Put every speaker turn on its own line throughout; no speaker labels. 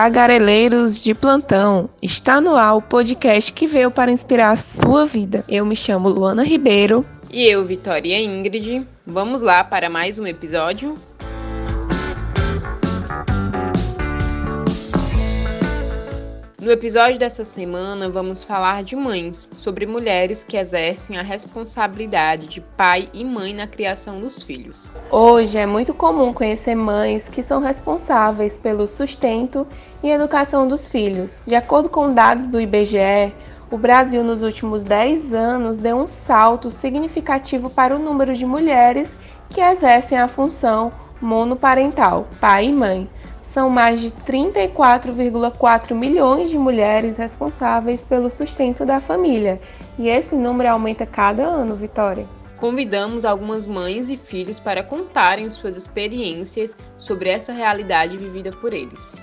Tagareleiros de plantão, está no ar o podcast que veio para inspirar a sua vida. Eu me chamo Luana Ribeiro.
E eu, Vitória Ingrid. Vamos lá para mais um episódio? No episódio dessa semana, vamos falar de mães, sobre mulheres que exercem a responsabilidade de pai e mãe na criação dos filhos.
Hoje é muito comum conhecer mães que são responsáveis pelo sustento e educação dos filhos. De acordo com dados do IBGE, o Brasil nos últimos 10 anos deu um salto significativo para o número de mulheres que exercem a função monoparental, pai e mãe são mais de 34,4 milhões de mulheres responsáveis pelo sustento da família, e esse número aumenta cada ano, Vitória.
Convidamos algumas mães e filhos para contarem suas experiências sobre essa realidade vivida por eles.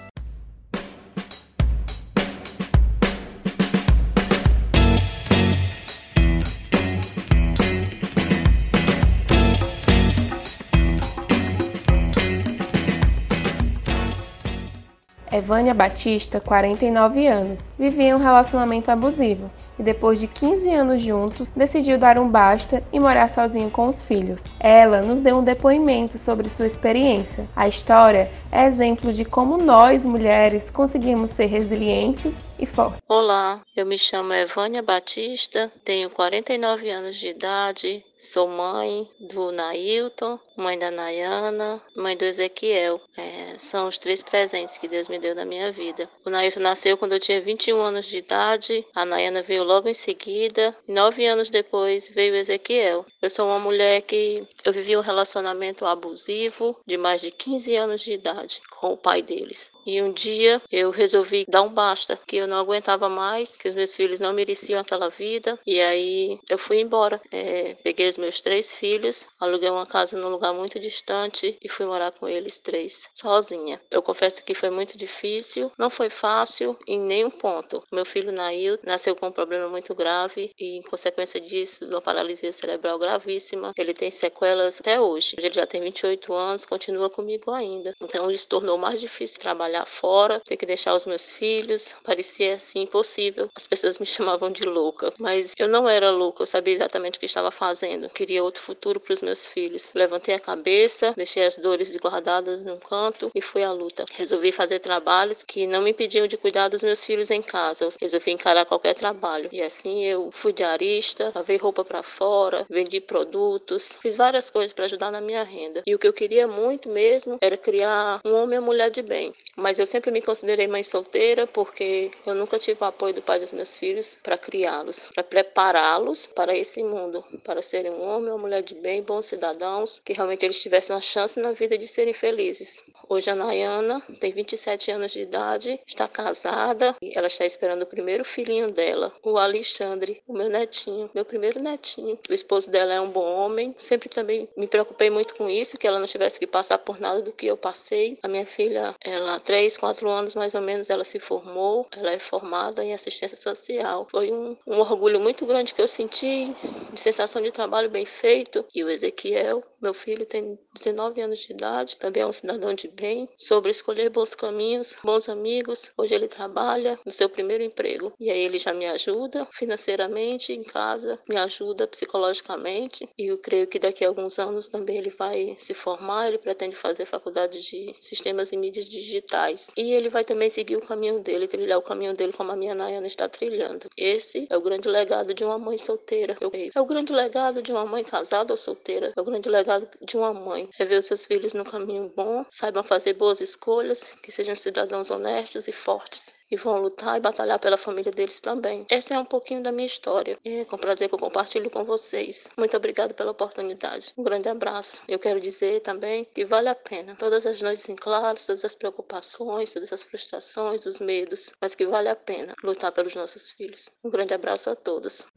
Evânia Batista, 49 anos, vivia um relacionamento abusivo e depois de 15 anos juntos, decidiu dar um basta e morar sozinho com os filhos. Ela nos deu um depoimento sobre sua experiência. A história é exemplo de como nós, mulheres, conseguimos ser resilientes e fortes.
Olá, eu me chamo Evânia Batista, tenho 49 anos de idade, sou mãe do Nailton, mãe da Nayana, mãe do Ezequiel. É, são os três presentes que Deus me deu na minha vida. O Nailton nasceu quando eu tinha 21 anos de idade, a Nayana veio logo em seguida, nove anos depois veio Ezequiel. Eu sou uma mulher que eu vivi um relacionamento abusivo de mais de 15 anos de idade com o pai deles. E um dia eu resolvi dar um basta, que eu não aguentava mais, que os meus filhos não mereciam aquela vida. E aí eu fui embora. É, peguei os meus três filhos, aluguei uma casa num lugar muito distante e fui morar com eles três, sozinha. Eu confesso que foi muito difícil, não foi fácil em nenhum ponto. Meu filho Nail nasceu com um problema muito grave e, em consequência disso, uma paralisia cerebral gravíssima. Ele tem sequelas até hoje. Ele já tem 28 anos, continua comigo ainda. Então, isso tornou mais difícil trabalhar fora, ter que deixar os meus filhos. Parecia assim impossível. As pessoas me chamavam de louca, mas eu não era louca, eu sabia exatamente o que estava fazendo. Queria outro futuro para os meus filhos. Levantei a cabeça, deixei as dores guardadas num canto e fui à luta. Resolvi fazer trabalhos que não me impediam de cuidar dos meus filhos em casa. Resolvi encarar qualquer trabalho. E assim eu fui diarista, lavei roupa para fora, vendi produtos, fiz várias coisas para ajudar na minha renda. E o que eu queria muito mesmo era criar um homem e uma mulher de bem mas eu sempre me considerei mãe solteira porque eu nunca tive o apoio do pai dos meus filhos para criá-los, para prepará-los para esse mundo, para serem um homem ou mulher de bem, bons cidadãos, que realmente eles tivessem uma chance na vida de serem felizes. Hoje a Nayana tem 27 anos de idade, está casada e ela está esperando o primeiro filhinho dela, o Alexandre, o meu netinho, meu primeiro netinho. O esposo dela é um bom homem. Sempre também me preocupei muito com isso, que ela não tivesse que passar por nada do que eu passei. A minha filha, ela três, quatro anos mais ou menos, ela se formou. Ela é formada em assistência social. Foi um, um orgulho muito grande que eu senti, sensação de trabalho bem feito. E o Ezequiel, meu filho, tem 19 anos de idade, também é um cidadão de bem, sobre escolher bons caminhos, bons amigos. Hoje ele trabalha no seu primeiro emprego e aí ele já me ajuda financeiramente em casa, me ajuda psicologicamente e eu creio que daqui a alguns anos também ele vai se formar, ele pretende fazer faculdade de sistemas e mídias digitais e ele vai também seguir o caminho dele, trilhar o caminho dele como a minha Nayana está trilhando. Esse é o grande legado de uma mãe solteira. É o grande legado de uma mãe casada ou solteira. É o grande legado de uma mãe. É ver os seus filhos no caminho bom, saibam fazer boas escolhas, que sejam cidadãos honestos e fortes e vão lutar e batalhar pela família deles também. Essa é um pouquinho da minha história. É com prazer que eu compartilho com vocês. Muito obrigado pela oportunidade. Um grande abraço. Eu quero dizer também que vale a pena. Todas as noites em claro, todas as preocupações, todas as frustrações, os medos, mas que vale a pena lutar pelos nossos filhos. Um grande abraço a todos.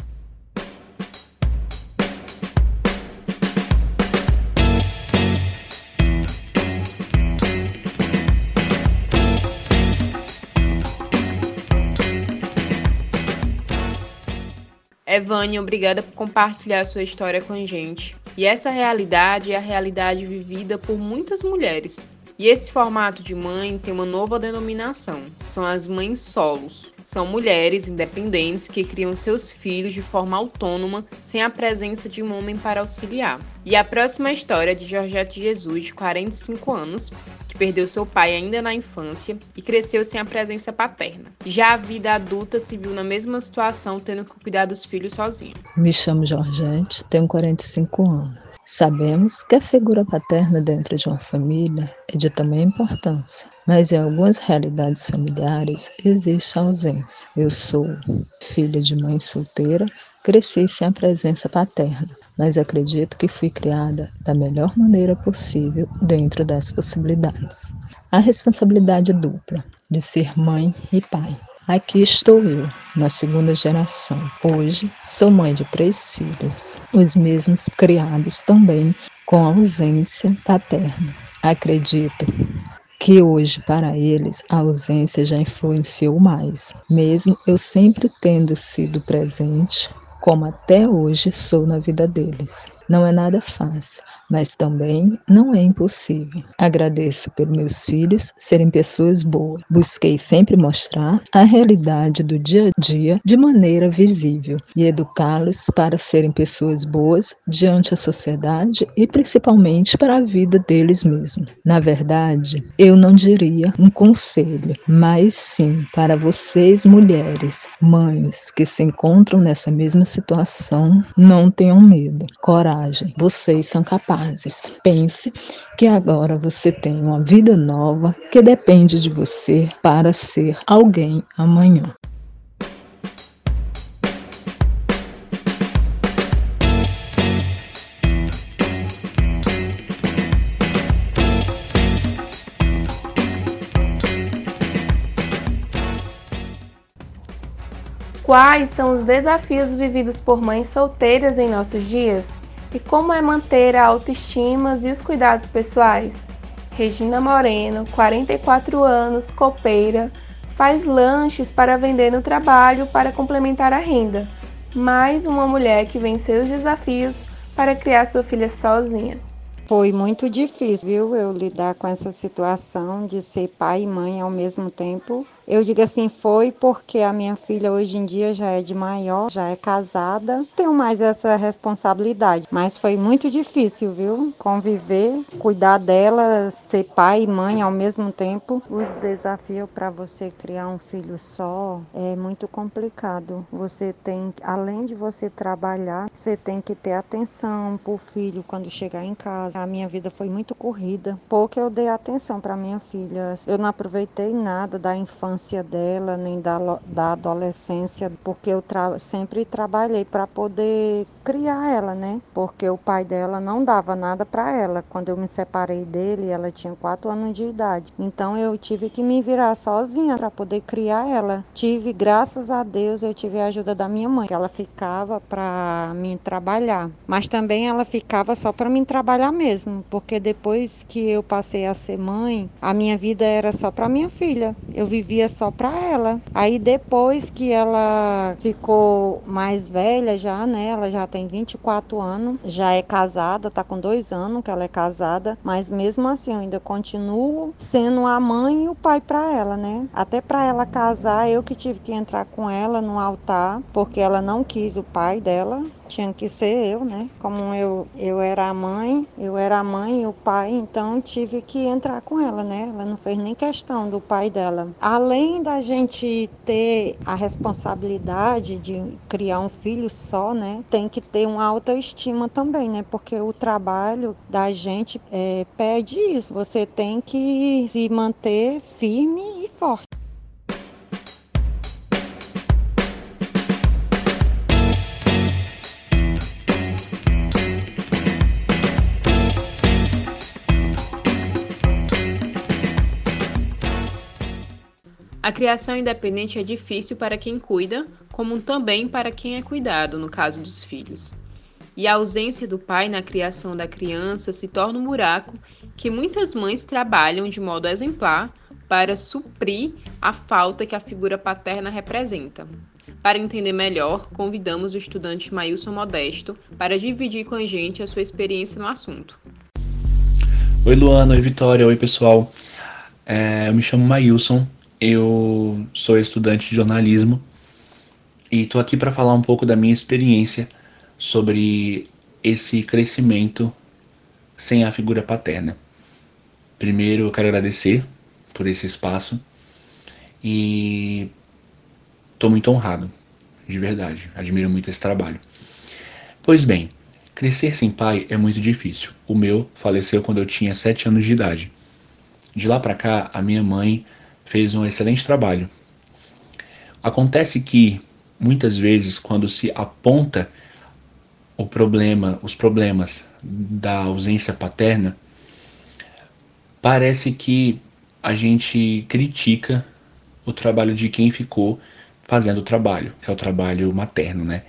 Evânia, obrigada por compartilhar sua história com a gente. E essa realidade é a realidade vivida por muitas mulheres. E esse formato de mãe tem uma nova denominação: são as mães solos. São mulheres independentes que criam seus filhos de forma autônoma, sem a presença de um homem para auxiliar. E a próxima história é de Georgette Jesus, de 45 anos, perdeu seu pai ainda na infância e cresceu sem a presença paterna. Já a vida adulta se viu na mesma situação, tendo que cuidar dos filhos sozinha.
Me chamo Georgette, tenho 45 anos. Sabemos que a figura paterna dentro de uma família é de tamanha importância, mas em algumas realidades familiares existe a ausência. Eu sou filha de mãe solteira, cresci sem a presença paterna, mas acredito que fui criada da melhor maneira possível dentro das possibilidades. A responsabilidade dupla de ser mãe e pai. Aqui estou eu, na segunda geração. Hoje sou mãe de três filhos, os mesmos criados também com ausência paterna. Acredito que hoje para eles a ausência já influenciou mais, mesmo eu sempre tendo sido presente, como até hoje sou na vida deles. Não é nada fácil, mas também não é impossível. Agradeço por meus filhos serem pessoas boas. Busquei sempre mostrar a realidade do dia a dia de maneira visível e educá-los para serem pessoas boas diante da sociedade e principalmente para a vida deles mesmos. Na verdade, eu não diria um conselho, mas sim para vocês mulheres, mães que se encontram nessa mesma situação, não tenham medo. Coragem coragem. Vocês são capazes. Pense que agora você tem uma vida nova que depende de você para ser alguém amanhã.
Quais são os desafios vividos por mães solteiras em nossos dias? E como é manter a autoestima e os cuidados pessoais? Regina Moreno, 44 anos, copeira, faz lanches para vender no trabalho para complementar a renda. Mais uma mulher que venceu os desafios para criar sua filha sozinha.
Foi muito difícil, viu, eu lidar com essa situação de ser pai e mãe ao mesmo tempo eu digo assim, foi porque a minha filha hoje em dia já é de maior, já é casada, tenho mais essa responsabilidade. Mas foi muito difícil, viu? Conviver, cuidar dela, ser pai e mãe ao mesmo tempo. Os desafios para você criar um filho só é muito complicado. Você tem, além de você trabalhar, você tem que ter atenção pro filho quando chegar em casa. A minha vida foi muito corrida. Pouco eu dei atenção para minha filha. Eu não aproveitei nada da infância infância dela, nem da, da adolescência, porque eu tra sempre trabalhei para poder criar ela, né? Porque o pai dela não dava nada para ela. Quando eu me separei dele, ela tinha quatro anos de idade. Então eu tive que me virar sozinha para poder criar ela. Tive, graças a Deus, eu tive a ajuda da minha mãe, que ela ficava para mim trabalhar. Mas também ela ficava só para mim trabalhar mesmo, porque depois que eu passei a ser mãe, a minha vida era só para minha filha. Eu vivia só para ela. Aí depois que ela ficou mais velha já, né? Ela já tem 24 anos, já é casada, tá com dois anos que ela é casada, mas mesmo assim eu ainda continuo sendo a mãe e o pai para ela, né? Até para ela casar, eu que tive que entrar com ela no altar, porque ela não quis o pai dela, tinha que ser eu, né? Como eu, eu era a mãe, eu era a mãe e o pai, então tive que entrar com ela, né? Ela não fez nem questão do pai dela. Além da gente ter a responsabilidade de criar um filho só, né? Tem que ter uma autoestima também, né? Porque o trabalho da gente é, pede isso. Você tem que se manter firme e forte.
A criação independente é difícil para quem cuida, como também para quem é cuidado, no caso dos filhos. E a ausência do pai na criação da criança se torna um buraco que muitas mães trabalham de modo exemplar para suprir a falta que a figura paterna representa. Para entender melhor, convidamos o estudante Mailson Modesto para dividir com a gente a sua experiência no assunto.
Oi Luana, oi Vitória, oi pessoal. É, eu me chamo Mailson, eu sou estudante de jornalismo e estou aqui para falar um pouco da minha experiência sobre esse crescimento sem a figura paterna. Primeiro, eu quero agradecer por esse espaço e estou muito honrado, de verdade. Admiro muito esse trabalho. Pois bem, crescer sem pai é muito difícil. O meu faleceu quando eu tinha 7 anos de idade. De lá para cá, a minha mãe fez um excelente trabalho. Acontece que muitas vezes quando se aponta o problema, os problemas da ausência paterna, parece que a gente critica o trabalho de quem ficou fazendo o trabalho, que é o trabalho materno, né?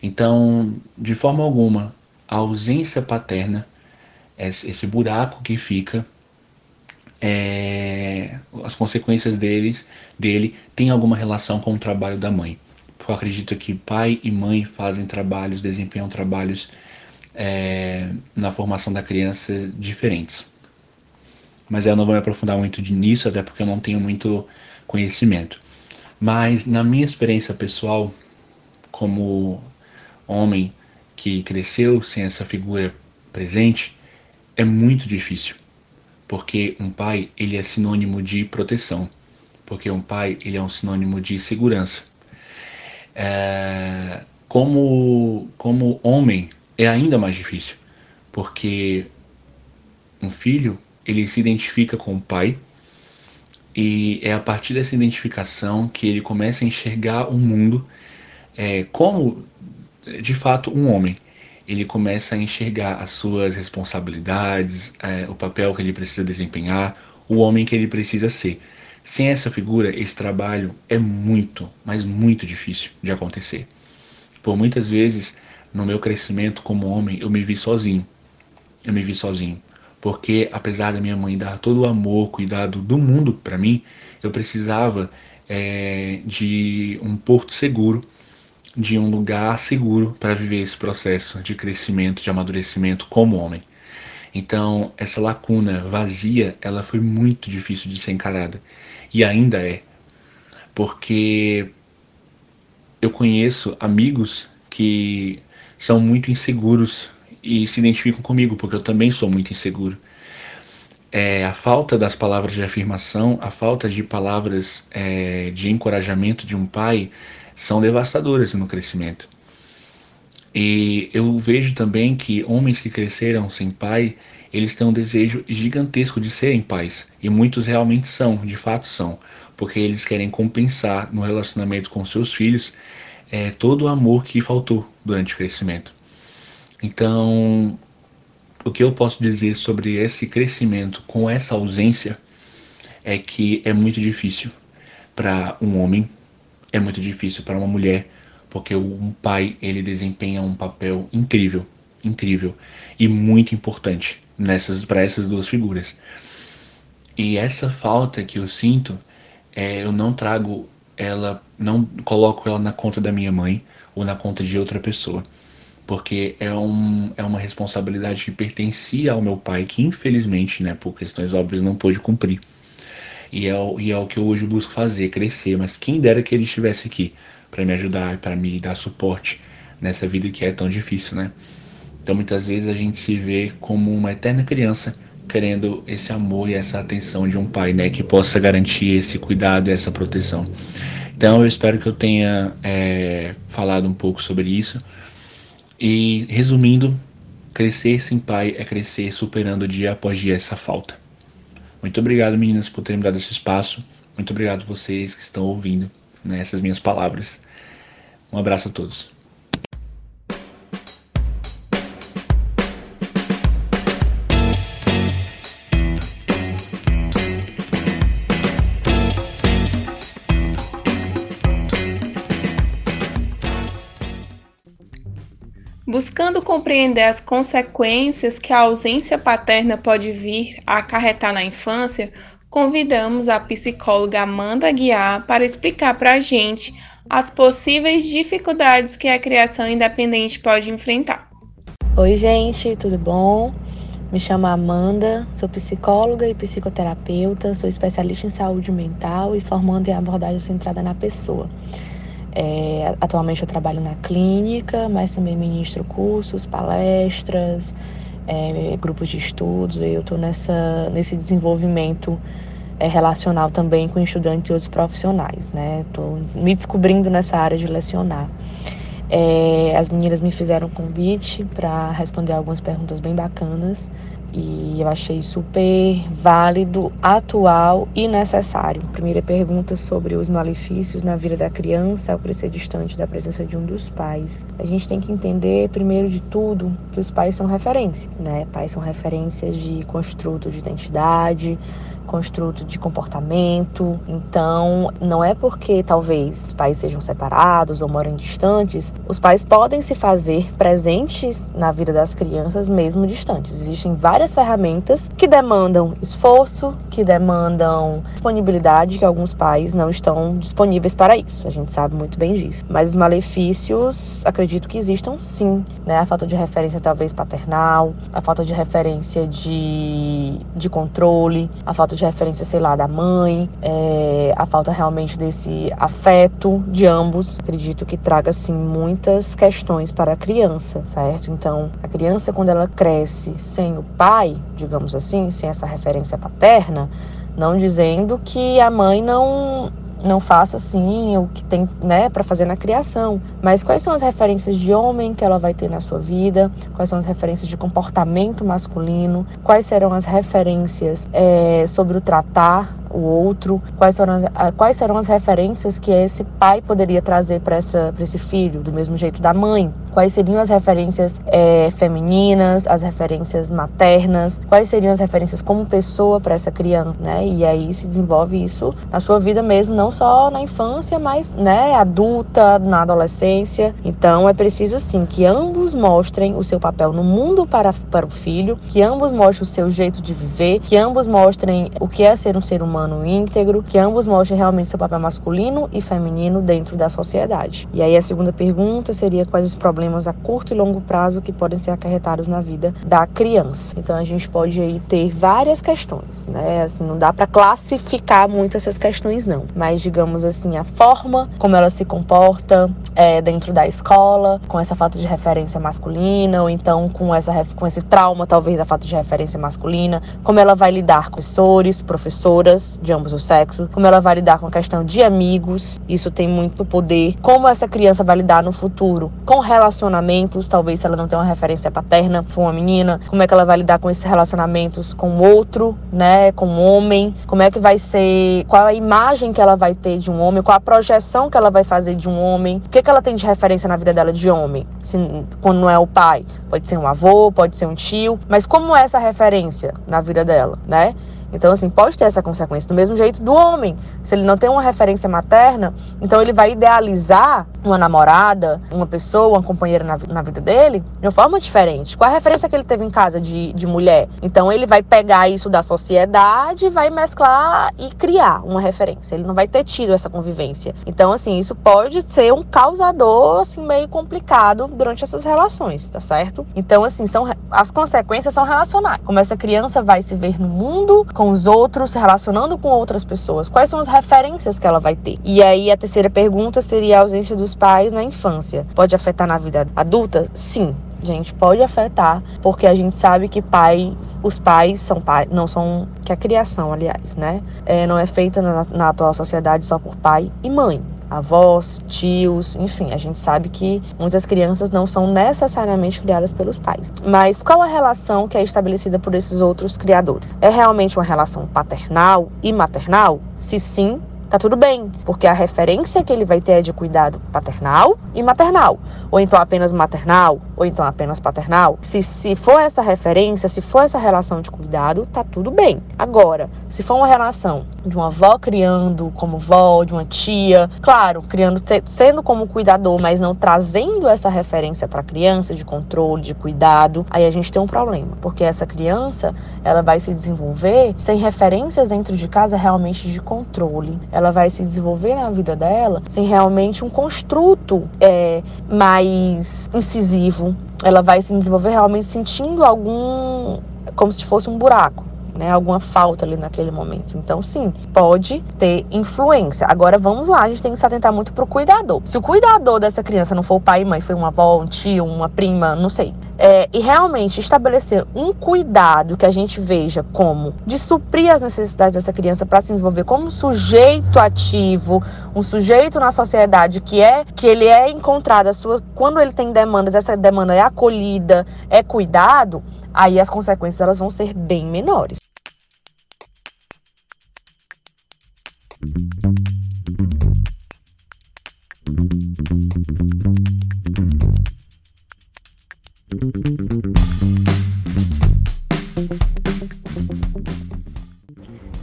Então, de forma alguma, a ausência paterna, esse buraco que fica, é, as consequências deles, dele tem alguma relação com o trabalho da mãe. Eu acredito que pai e mãe fazem trabalhos, desempenham trabalhos é, na formação da criança diferentes. Mas eu não vou me aprofundar muito nisso, até porque eu não tenho muito conhecimento. Mas na minha experiência pessoal, como homem que cresceu sem essa figura presente, é muito difícil. Porque um pai, ele é sinônimo de proteção. Porque um pai, ele é um sinônimo de segurança. É, como, como homem, é ainda mais difícil. Porque um filho, ele se identifica com o pai, e é a partir dessa identificação que ele começa a enxergar o mundo é, como de fato um homem. Ele começa a enxergar as suas responsabilidades, é, o papel que ele precisa desempenhar, o homem que ele precisa ser. Sem essa figura, esse trabalho é muito, mas muito difícil de acontecer. Por muitas vezes, no meu crescimento como homem, eu me vi sozinho. Eu me vi sozinho. Porque apesar da minha mãe dar todo o amor, cuidado do mundo para mim, eu precisava é, de um porto seguro de um lugar seguro para viver esse processo de crescimento, de amadurecimento como homem. Então, essa lacuna vazia, ela foi muito difícil de ser encarada. E ainda é. Porque eu conheço amigos que são muito inseguros e se identificam comigo, porque eu também sou muito inseguro. É, a falta das palavras de afirmação, a falta de palavras é, de encorajamento de um pai são devastadoras no crescimento. E eu vejo também que homens que cresceram sem pai, eles têm um desejo gigantesco de serem pais. E muitos realmente são, de fato são, porque eles querem compensar no relacionamento com seus filhos é, todo o amor que faltou durante o crescimento. Então, o que eu posso dizer sobre esse crescimento com essa ausência é que é muito difícil para um homem é muito difícil para uma mulher, porque um pai ele desempenha um papel incrível, incrível e muito importante nessas para essas duas figuras. E essa falta que eu sinto, é, eu não trago ela, não coloco ela na conta da minha mãe ou na conta de outra pessoa, porque é, um, é uma responsabilidade que pertencia ao meu pai, que infelizmente, né, por questões óbvias, não pôde cumprir. E é, o, e é o que eu hoje busco fazer, crescer. Mas quem dera que ele estivesse aqui para me ajudar, para me dar suporte nessa vida que é tão difícil, né? Então muitas vezes a gente se vê como uma eterna criança querendo esse amor e essa atenção de um pai, né, que possa garantir esse cuidado e essa proteção. Então eu espero que eu tenha é, falado um pouco sobre isso. E resumindo, crescer sem pai é crescer superando dia após dia essa falta. Muito obrigado, meninas, por terem me dado esse espaço. Muito obrigado vocês que estão ouvindo né, essas minhas palavras. Um abraço a todos.
Buscando compreender as consequências que a ausência paterna pode vir a acarretar na infância, convidamos a psicóloga Amanda Guiar para explicar para a gente as possíveis dificuldades que a criação independente pode enfrentar.
Oi, gente, tudo bom? Me chamo Amanda, sou psicóloga e psicoterapeuta, sou especialista em saúde mental e formando em abordagem centrada na pessoa. É, atualmente eu trabalho na clínica, mas também ministro cursos, palestras, é, grupos de estudos. Eu estou nesse desenvolvimento é, relacional também com estudantes e outros profissionais, né? Estou me descobrindo nessa área de lecionar. É, as meninas me fizeram um convite para responder algumas perguntas bem bacanas e eu achei super válido, atual e necessário. Primeira pergunta sobre os malefícios na vida da criança ao crescer distante da presença de um dos pais. A gente tem que entender, primeiro de tudo, que os pais são referência, né? Pais são referências de construto de identidade, construto de comportamento. Então, não é porque talvez os pais sejam separados ou moram distantes, os pais podem se fazer presentes na vida das crianças mesmo distantes. Existem várias ferramentas que demandam esforço, que demandam disponibilidade, que alguns pais não estão disponíveis para isso. A gente sabe muito bem disso. Mas os malefícios, acredito que existam sim, né? A falta de referência talvez paternal, a falta de referência de, de controle, a falta de referência, sei lá, da mãe, é, a falta realmente desse afeto de ambos, acredito que traga, assim, muitas questões para a criança, certo? Então, a criança, quando ela cresce sem o pai, digamos assim, sem essa referência paterna, não dizendo que a mãe não não faça assim o que tem, né, para fazer na criação. Mas quais são as referências de homem que ela vai ter na sua vida? Quais são as referências de comportamento masculino? Quais serão as referências é, sobre o tratar o outro, quais serão as, quais serão as referências que esse pai poderia trazer para esse filho, do mesmo jeito da mãe, quais seriam as referências é, femininas, as referências maternas, quais seriam as referências como pessoa para essa criança, né? E aí se desenvolve isso na sua vida mesmo, não só na infância, mas, né, adulta, na adolescência. Então é preciso sim que ambos mostrem o seu papel no mundo para, para o filho, que ambos mostrem o seu jeito de viver, que ambos mostrem o que é ser um ser humano humano íntegro, que ambos mostrem realmente seu papel masculino e feminino dentro da sociedade. E aí a segunda pergunta seria quais os problemas a curto e longo prazo que podem ser acarretados na vida da criança. Então a gente pode aí ter várias questões, né? Assim, não dá para classificar muito essas questões não, mas digamos assim a forma como ela se comporta é, dentro da escola, com essa falta de referência masculina ou então com essa com esse trauma talvez da falta de referência masculina, como ela vai lidar com professores, professoras de ambos os sexos, como ela vai lidar com a questão de amigos, isso tem muito poder, como essa criança vai lidar no futuro com relacionamentos, talvez se ela não tem uma referência paterna, for uma menina, como é que ela vai lidar com esses relacionamentos com outro, né, com o homem, como é que vai ser, qual a imagem que ela vai ter de um homem, qual a projeção que ela vai fazer de um homem, o que, que ela tem de referência na vida dela de homem, se, quando não é o pai, pode ser um avô, pode ser um tio, mas como é essa referência na vida dela, né? Então, assim, pode ter essa consequência. Do mesmo jeito do homem. Se ele não tem uma referência materna, então ele vai idealizar uma namorada, uma pessoa, uma companheira na, na vida dele de uma forma diferente. Qual a referência que ele teve em casa de, de mulher? Então, ele vai pegar isso da sociedade, vai mesclar e criar uma referência. Ele não vai ter tido essa convivência. Então, assim, isso pode ser um causador, assim, meio complicado durante essas relações, tá certo? Então, assim, são, as consequências são relacionais. Como essa criança vai se ver no mundo, com os outros, se relacionando com outras pessoas? Quais são as referências que ela vai ter? E aí a terceira pergunta seria a ausência dos pais na infância. Pode afetar na vida adulta? Sim, gente, pode afetar, porque a gente sabe que pais, os pais são pais, não são que a criação, aliás, né, é, não é feita na, na atual sociedade só por pai e mãe avós, tios, enfim, a gente sabe que muitas crianças não são necessariamente criadas pelos pais. Mas qual a relação que é estabelecida por esses outros criadores? É realmente uma relação paternal e maternal? Se sim, tá tudo bem, porque a referência que ele vai ter é de cuidado paternal e maternal, ou então apenas maternal, ou então apenas paternal. Se, se for essa referência, se for essa relação de cuidado, tá tudo bem. Agora, se for uma relação de uma avó criando como vó, de uma tia, claro, criando sendo como cuidador, mas não trazendo essa referência para a criança de controle, de cuidado, aí a gente tem um problema, porque essa criança, ela vai se desenvolver sem referências dentro de casa realmente de controle ela vai se desenvolver na vida dela sem realmente um construto é, mais incisivo. Ela vai se desenvolver realmente sentindo algum como se fosse um buraco né, alguma falta ali naquele momento. Então, sim, pode ter influência. Agora, vamos lá, a gente tem que se atentar muito pro cuidador. Se o cuidador dessa criança não for o pai e mãe, foi uma avó, um tio, uma prima, não sei, é, e realmente estabelecer um cuidado que a gente veja como de suprir as necessidades dessa criança para se desenvolver como um sujeito ativo, um sujeito na sociedade que é que ele é encontrado, as suas, quando ele tem demandas, essa demanda é acolhida, é cuidado, aí as consequências elas vão ser bem menores.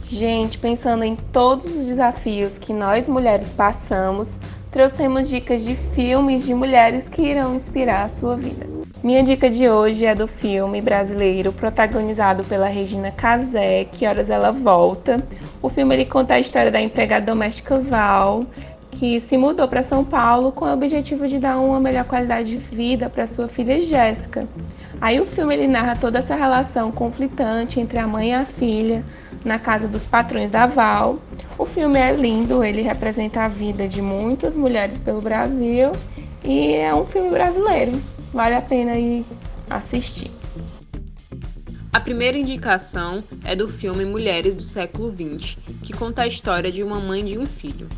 Gente, pensando em todos os desafios que nós mulheres passamos, trouxemos dicas de filmes de mulheres que irão inspirar a sua vida. Minha dica de hoje é do filme brasileiro protagonizado pela Regina Casé, Que Horas Ela Volta. O filme ele conta a história da empregada doméstica Val, que se mudou para São Paulo com o objetivo de dar uma melhor qualidade de vida para sua filha Jéssica. Aí o filme ele narra toda essa relação conflitante entre a mãe e a filha na casa dos patrões da Val. O filme é lindo, ele representa a vida de muitas mulheres pelo Brasil e é um filme brasileiro. Vale a pena ir assistir.
A primeira indicação é do filme Mulheres do Século XX, que conta a história de uma mãe e de um filho.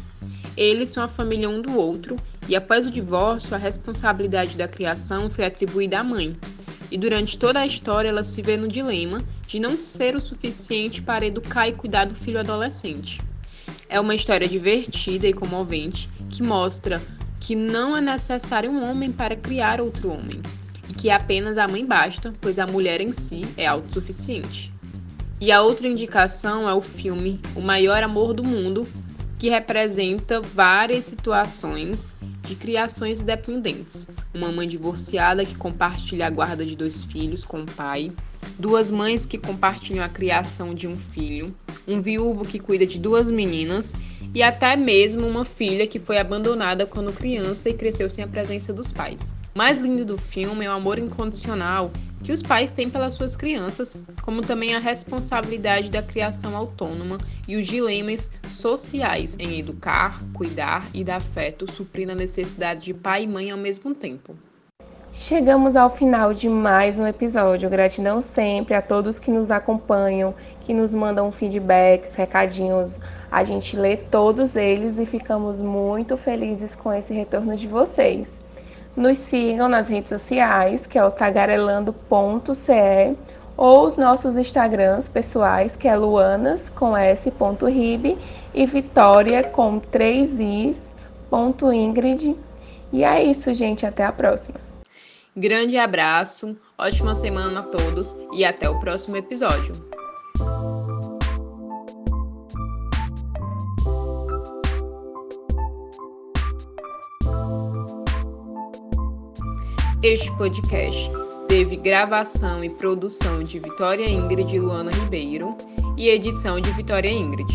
Eles são a família um do outro e após o divórcio, a responsabilidade da criação foi atribuída à mãe. E durante toda a história, ela se vê no dilema de não ser o suficiente para educar e cuidar do filho adolescente. É uma história divertida e comovente que mostra que não é necessário um homem para criar outro homem, e que apenas a mãe basta, pois a mulher em si é autossuficiente. E a outra indicação é o filme O Maior Amor do Mundo, que representa várias situações de criações independentes. Uma mãe divorciada que compartilha a guarda de dois filhos com o pai, duas mães que compartilham a criação de um filho, um viúvo que cuida de duas meninas e até mesmo uma filha que foi abandonada quando criança e cresceu sem a presença dos pais. O mais lindo do filme é o amor incondicional que os pais têm pelas suas crianças, como também a responsabilidade da criação autônoma e os dilemas sociais em educar, cuidar e dar afeto, suprindo a necessidade de pai e mãe ao mesmo tempo.
Chegamos ao final de mais um episódio. Gratidão sempre a todos que nos acompanham, que nos mandam feedbacks, recadinhos. A gente lê todos eles e ficamos muito felizes com esse retorno de vocês. Nos sigam nas redes sociais, que é o tagarelando.ce, ou os nossos Instagrams pessoais, que é luanas com s.rib e vitória com 3 is, ponto Ingrid. E é isso, gente. Até a próxima.
Grande abraço, ótima semana a todos e até o próximo episódio. Este podcast teve gravação e produção de Vitória Ingrid e Luana Ribeiro e edição de Vitória Ingrid.